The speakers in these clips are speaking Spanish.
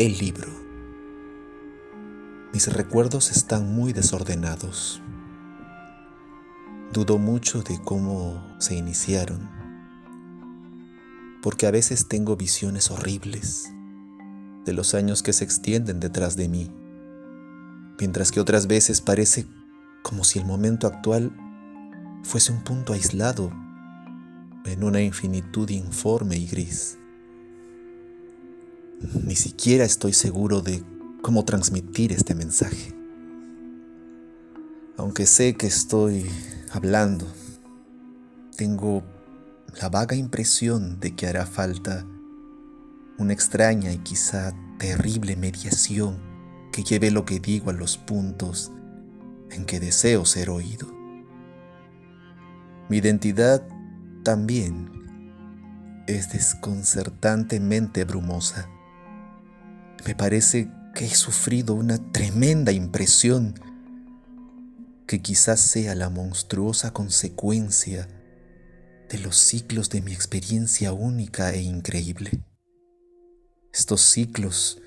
El libro. Mis recuerdos están muy desordenados. Dudo mucho de cómo se iniciaron, porque a veces tengo visiones horribles de los años que se extienden detrás de mí, mientras que otras veces parece como si el momento actual fuese un punto aislado en una infinitud informe y gris. Ni siquiera estoy seguro de cómo transmitir este mensaje. Aunque sé que estoy hablando, tengo la vaga impresión de que hará falta una extraña y quizá terrible mediación que lleve lo que digo a los puntos en que deseo ser oído. Mi identidad también es desconcertantemente brumosa. Me parece que he sufrido una tremenda impresión que quizás sea la monstruosa consecuencia de los ciclos de mi experiencia única e increíble. Estos ciclos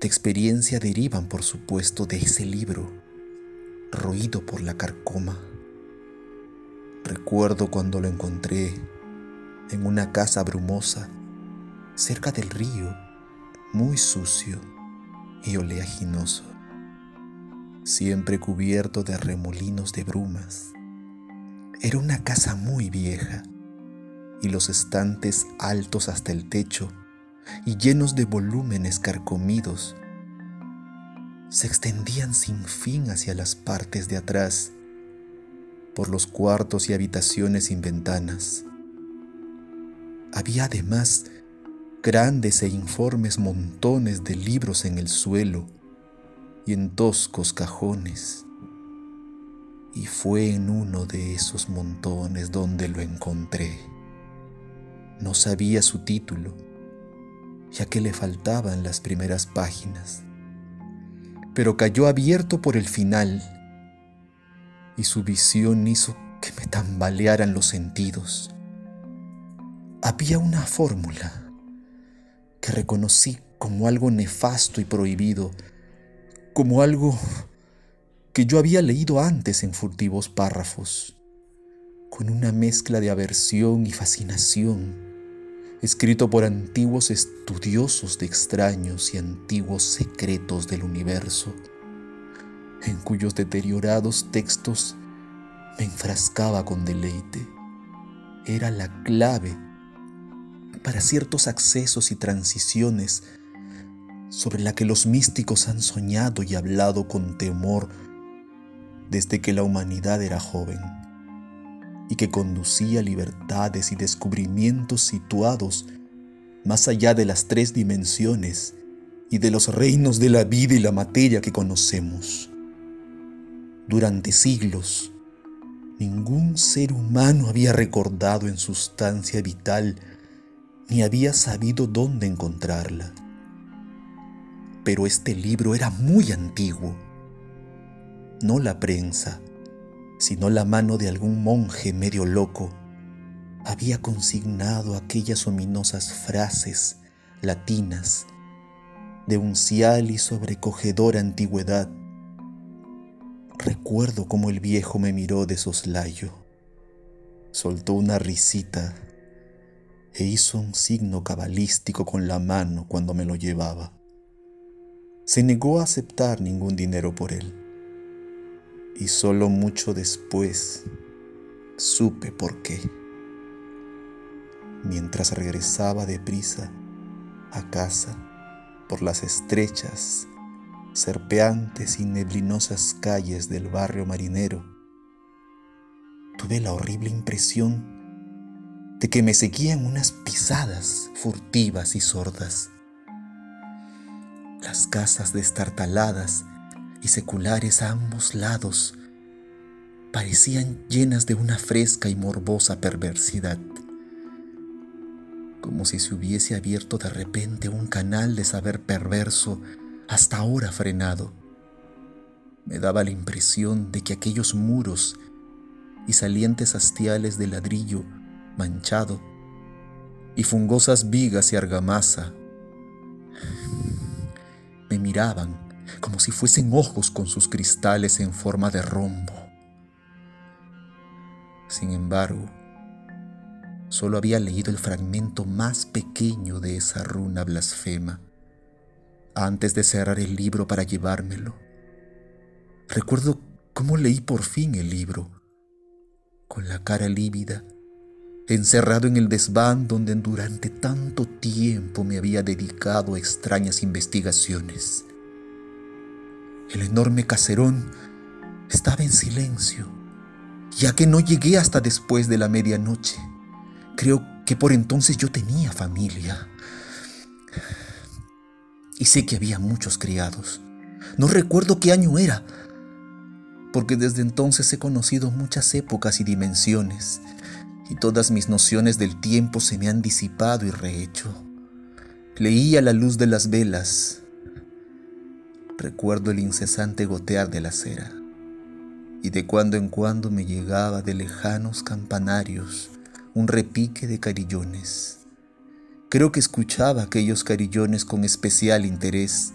de experiencia derivan, por supuesto, de ese libro, roído por la carcoma. Recuerdo cuando lo encontré en una casa brumosa, cerca del río, muy sucio y oleaginoso, siempre cubierto de remolinos de brumas. Era una casa muy vieja y los estantes altos hasta el techo y llenos de volúmenes carcomidos se extendían sin fin hacia las partes de atrás, por los cuartos y habitaciones sin ventanas. Había además grandes e informes montones de libros en el suelo y en toscos cajones. Y fue en uno de esos montones donde lo encontré. No sabía su título, ya que le faltaban las primeras páginas, pero cayó abierto por el final y su visión hizo que me tambalearan los sentidos. Había una fórmula que reconocí como algo nefasto y prohibido, como algo que yo había leído antes en furtivos párrafos, con una mezcla de aversión y fascinación, escrito por antiguos estudiosos de extraños y antiguos secretos del universo, en cuyos deteriorados textos me enfrascaba con deleite. Era la clave para ciertos accesos y transiciones sobre la que los místicos han soñado y hablado con temor desde que la humanidad era joven y que conducía libertades y descubrimientos situados más allá de las tres dimensiones y de los reinos de la vida y la materia que conocemos. Durante siglos, ningún ser humano había recordado en sustancia vital ni había sabido dónde encontrarla. Pero este libro era muy antiguo. No la prensa, sino la mano de algún monje medio loco había consignado aquellas ominosas frases latinas de uncial y sobrecogedora antigüedad. Recuerdo cómo el viejo me miró de soslayo, soltó una risita e hizo un signo cabalístico con la mano cuando me lo llevaba. Se negó a aceptar ningún dinero por él. Y solo mucho después supe por qué. Mientras regresaba deprisa a casa por las estrechas, serpeantes y neblinosas calles del barrio marinero, tuve la horrible impresión de que me seguían unas pisadas furtivas y sordas. Las casas destartaladas y seculares a ambos lados parecían llenas de una fresca y morbosa perversidad, como si se hubiese abierto de repente un canal de saber perverso hasta ahora frenado. Me daba la impresión de que aquellos muros y salientes hastiales de ladrillo manchado, y fungosas vigas y argamasa miraban como si fuesen ojos con sus cristales en forma de rombo. Sin embargo, solo había leído el fragmento más pequeño de esa runa blasfema antes de cerrar el libro para llevármelo. Recuerdo cómo leí por fin el libro, con la cara lívida, encerrado en el desván donde durante tanto tiempo me había dedicado a extrañas investigaciones. El enorme caserón estaba en silencio, ya que no llegué hasta después de la medianoche. Creo que por entonces yo tenía familia. Y sé que había muchos criados. No recuerdo qué año era, porque desde entonces he conocido muchas épocas y dimensiones, y todas mis nociones del tiempo se me han disipado y rehecho. Leí a la luz de las velas. Recuerdo el incesante gotear de la cera, y de cuando en cuando me llegaba de lejanos campanarios un repique de carillones. Creo que escuchaba aquellos carillones con especial interés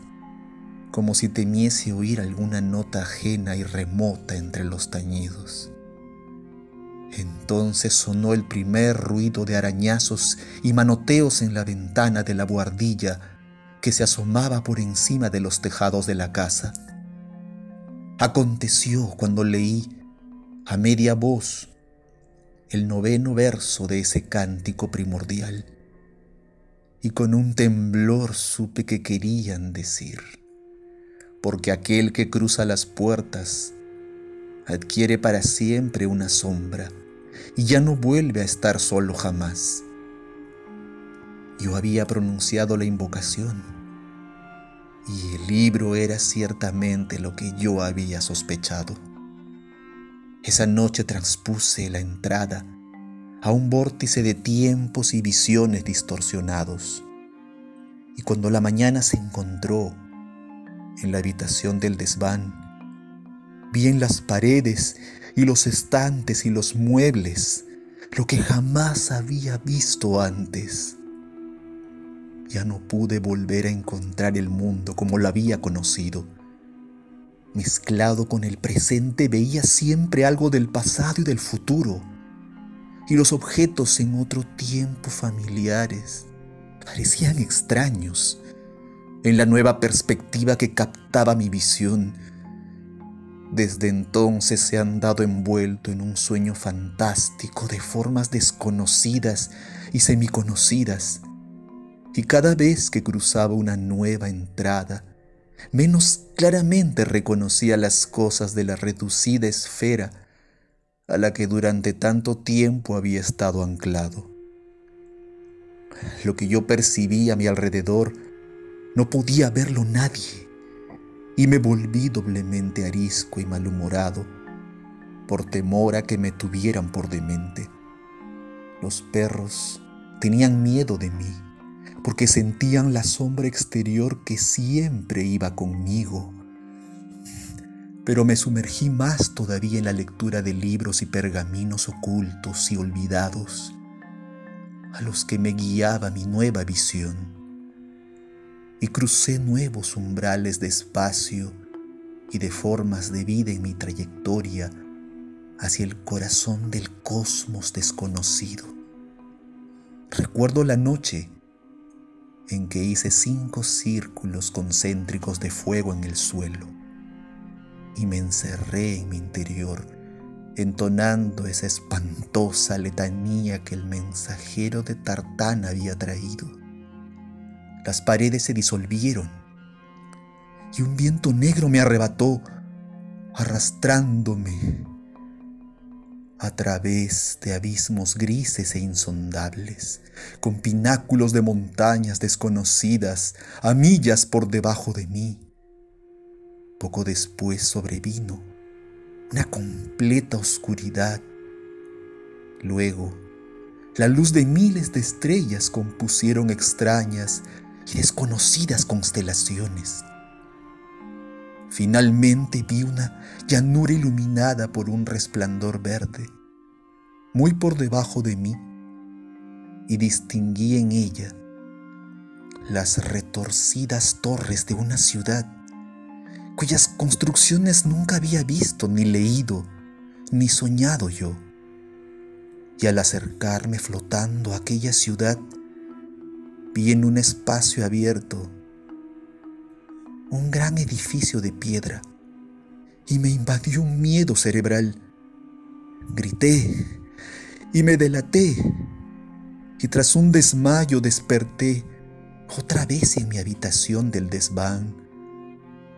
como si temiese oír alguna nota ajena y remota entre los tañidos. Entonces sonó el primer ruido de arañazos y manoteos en la ventana de la buhardilla que se asomaba por encima de los tejados de la casa. Aconteció cuando leí a media voz el noveno verso de ese cántico primordial y con un temblor supe que querían decir porque aquel que cruza las puertas adquiere para siempre una sombra y ya no vuelve a estar solo jamás. Yo había pronunciado la invocación y el libro era ciertamente lo que yo había sospechado. Esa noche transpuse la entrada a un vórtice de tiempos y visiones distorsionados. Y cuando la mañana se encontró en la habitación del desván. Vi en las paredes y los estantes y los muebles lo que jamás había visto antes. Ya no pude volver a encontrar el mundo como lo había conocido. Mezclado con el presente veía siempre algo del pasado y del futuro. Y los objetos en otro tiempo familiares parecían extraños en la nueva perspectiva que captaba mi visión. Desde entonces se han dado envuelto en un sueño fantástico de formas desconocidas y semiconocidas, y cada vez que cruzaba una nueva entrada, menos claramente reconocía las cosas de la reducida esfera a la que durante tanto tiempo había estado anclado. Lo que yo percibía a mi alrededor no podía verlo nadie y me volví doblemente arisco y malhumorado por temor a que me tuvieran por demente. Los perros tenían miedo de mí porque sentían la sombra exterior que siempre iba conmigo. Pero me sumergí más todavía en la lectura de libros y pergaminos ocultos y olvidados, a los que me guiaba mi nueva visión y crucé nuevos umbrales de espacio y de formas de vida en mi trayectoria hacia el corazón del cosmos desconocido. Recuerdo la noche en que hice cinco círculos concéntricos de fuego en el suelo y me encerré en mi interior entonando esa espantosa letanía que el mensajero de Tartán había traído. Las paredes se disolvieron y un viento negro me arrebató, arrastrándome a través de abismos grises e insondables, con pináculos de montañas desconocidas a millas por debajo de mí. Poco después sobrevino una completa oscuridad. Luego, la luz de miles de estrellas compusieron extrañas y desconocidas constelaciones. Finalmente vi una llanura iluminada por un resplandor verde, muy por debajo de mí, y distinguí en ella las retorcidas torres de una ciudad cuyas construcciones nunca había visto, ni leído, ni soñado yo. Y al acercarme flotando a aquella ciudad, vi en un espacio abierto un gran edificio de piedra y me invadió un miedo cerebral. Grité y me delaté y tras un desmayo desperté otra vez en mi habitación del desván,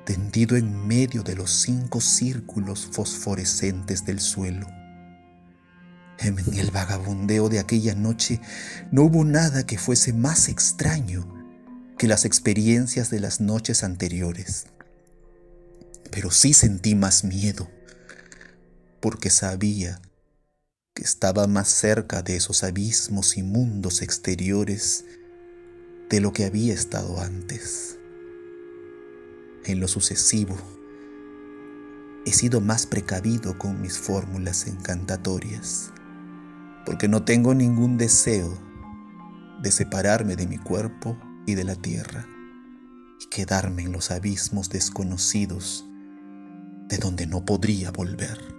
tendido en medio de los cinco círculos fosforescentes del suelo. En el vagabundeo de aquella noche no hubo nada que fuese más extraño que las experiencias de las noches anteriores. Pero sí sentí más miedo, porque sabía que estaba más cerca de esos abismos y mundos exteriores de lo que había estado antes. En lo sucesivo, he sido más precavido con mis fórmulas encantatorias, porque no tengo ningún deseo de separarme de mi cuerpo y de la tierra y quedarme en los abismos desconocidos de donde no podría volver.